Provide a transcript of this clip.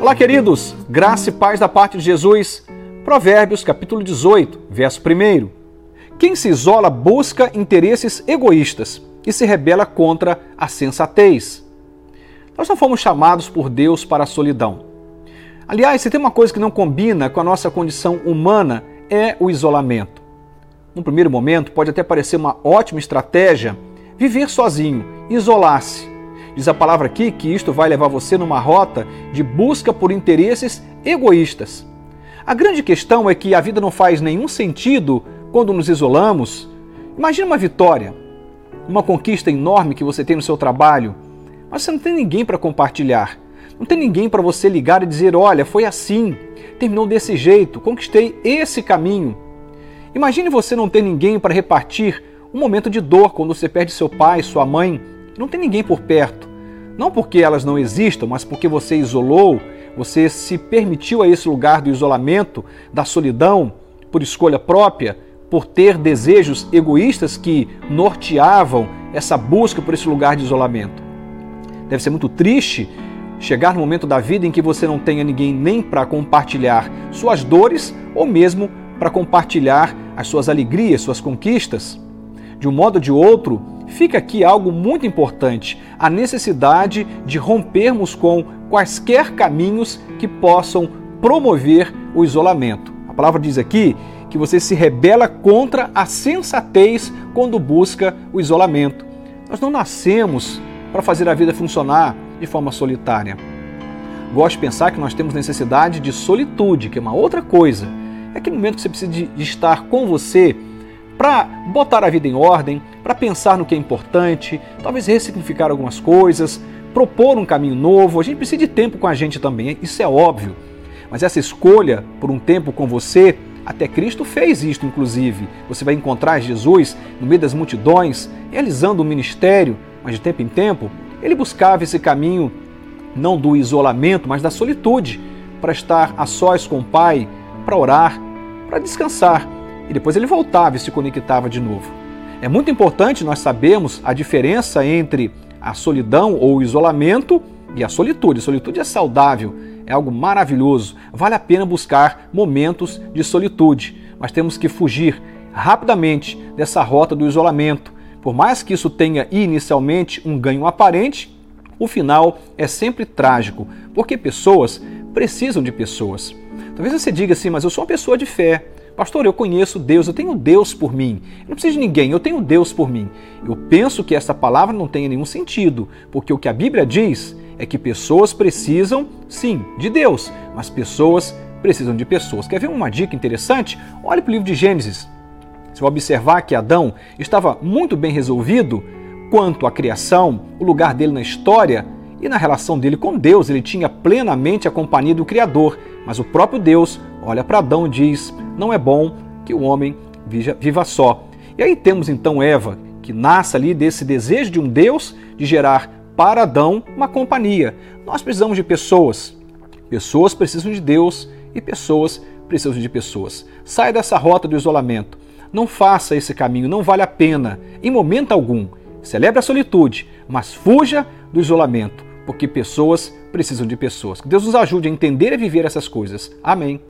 Olá, queridos, graça e paz da parte de Jesus. Provérbios, capítulo 18, verso 1. Quem se isola busca interesses egoístas e se rebela contra a sensatez. Nós não fomos chamados por Deus para a solidão. Aliás, se tem uma coisa que não combina com a nossa condição humana, é o isolamento. No primeiro momento, pode até parecer uma ótima estratégia viver sozinho, isolar-se. Diz a palavra aqui que isto vai levar você numa rota de busca por interesses egoístas. A grande questão é que a vida não faz nenhum sentido quando nos isolamos. Imagina uma vitória, uma conquista enorme que você tem no seu trabalho, mas você não tem ninguém para compartilhar. Não tem ninguém para você ligar e dizer: olha, foi assim, terminou desse jeito, conquistei esse caminho. Imagine você não ter ninguém para repartir um momento de dor quando você perde seu pai, sua mãe, não tem ninguém por perto. Não porque elas não existam, mas porque você isolou, você se permitiu a esse lugar do isolamento, da solidão, por escolha própria, por ter desejos egoístas que norteavam essa busca por esse lugar de isolamento. Deve ser muito triste chegar no momento da vida em que você não tenha ninguém nem para compartilhar suas dores ou mesmo para compartilhar as suas alegrias, suas conquistas. De um modo ou de outro, fica aqui algo muito importante: a necessidade de rompermos com quaisquer caminhos que possam promover o isolamento. A palavra diz aqui que você se rebela contra a sensatez quando busca o isolamento. Nós não nascemos para fazer a vida funcionar de forma solitária. Gosto de pensar que nós temos necessidade de solitude, que é uma outra coisa. É aquele momento que você precisa de estar com você para botar a vida em ordem, para pensar no que é importante, talvez ressignificar algumas coisas, propor um caminho novo. A gente precisa de tempo com a gente também, isso é óbvio. Mas essa escolha por um tempo com você, até Cristo fez isto, inclusive. Você vai encontrar Jesus no meio das multidões, realizando o um ministério, mas de tempo em tempo, ele buscava esse caminho não do isolamento, mas da solitude, para estar a sós com o Pai, para orar, para descansar e depois ele voltava e se conectava de novo. É muito importante nós sabermos a diferença entre a solidão ou o isolamento e a solitude. A solitude é saudável, é algo maravilhoso. Vale a pena buscar momentos de solitude, mas temos que fugir rapidamente dessa rota do isolamento. Por mais que isso tenha inicialmente um ganho aparente, o final é sempre trágico, porque pessoas precisam de pessoas. Talvez você diga assim, mas eu sou uma pessoa de fé. Pastor, eu conheço Deus, eu tenho Deus por mim. Eu não preciso de ninguém, eu tenho Deus por mim. Eu penso que essa palavra não tem nenhum sentido, porque o que a Bíblia diz é que pessoas precisam, sim, de Deus, mas pessoas precisam de pessoas. Quer ver uma dica interessante? Olhe para o livro de Gênesis. Você vai observar que Adão estava muito bem resolvido quanto à criação, o lugar dele na história e na relação dele com Deus. Ele tinha plenamente a companhia do Criador, mas o próprio Deus olha para Adão e diz: Não é bom que o homem viva só. E aí temos então Eva, que nasce ali desse desejo de um Deus de gerar para Adão uma companhia. Nós precisamos de pessoas. Pessoas precisam de Deus e pessoas precisam de pessoas. Saia dessa rota do isolamento. Não faça esse caminho, não vale a pena, em momento algum. Celebre a solitude, mas fuja do isolamento, porque pessoas precisam de pessoas. Que Deus nos ajude a entender e viver essas coisas. Amém.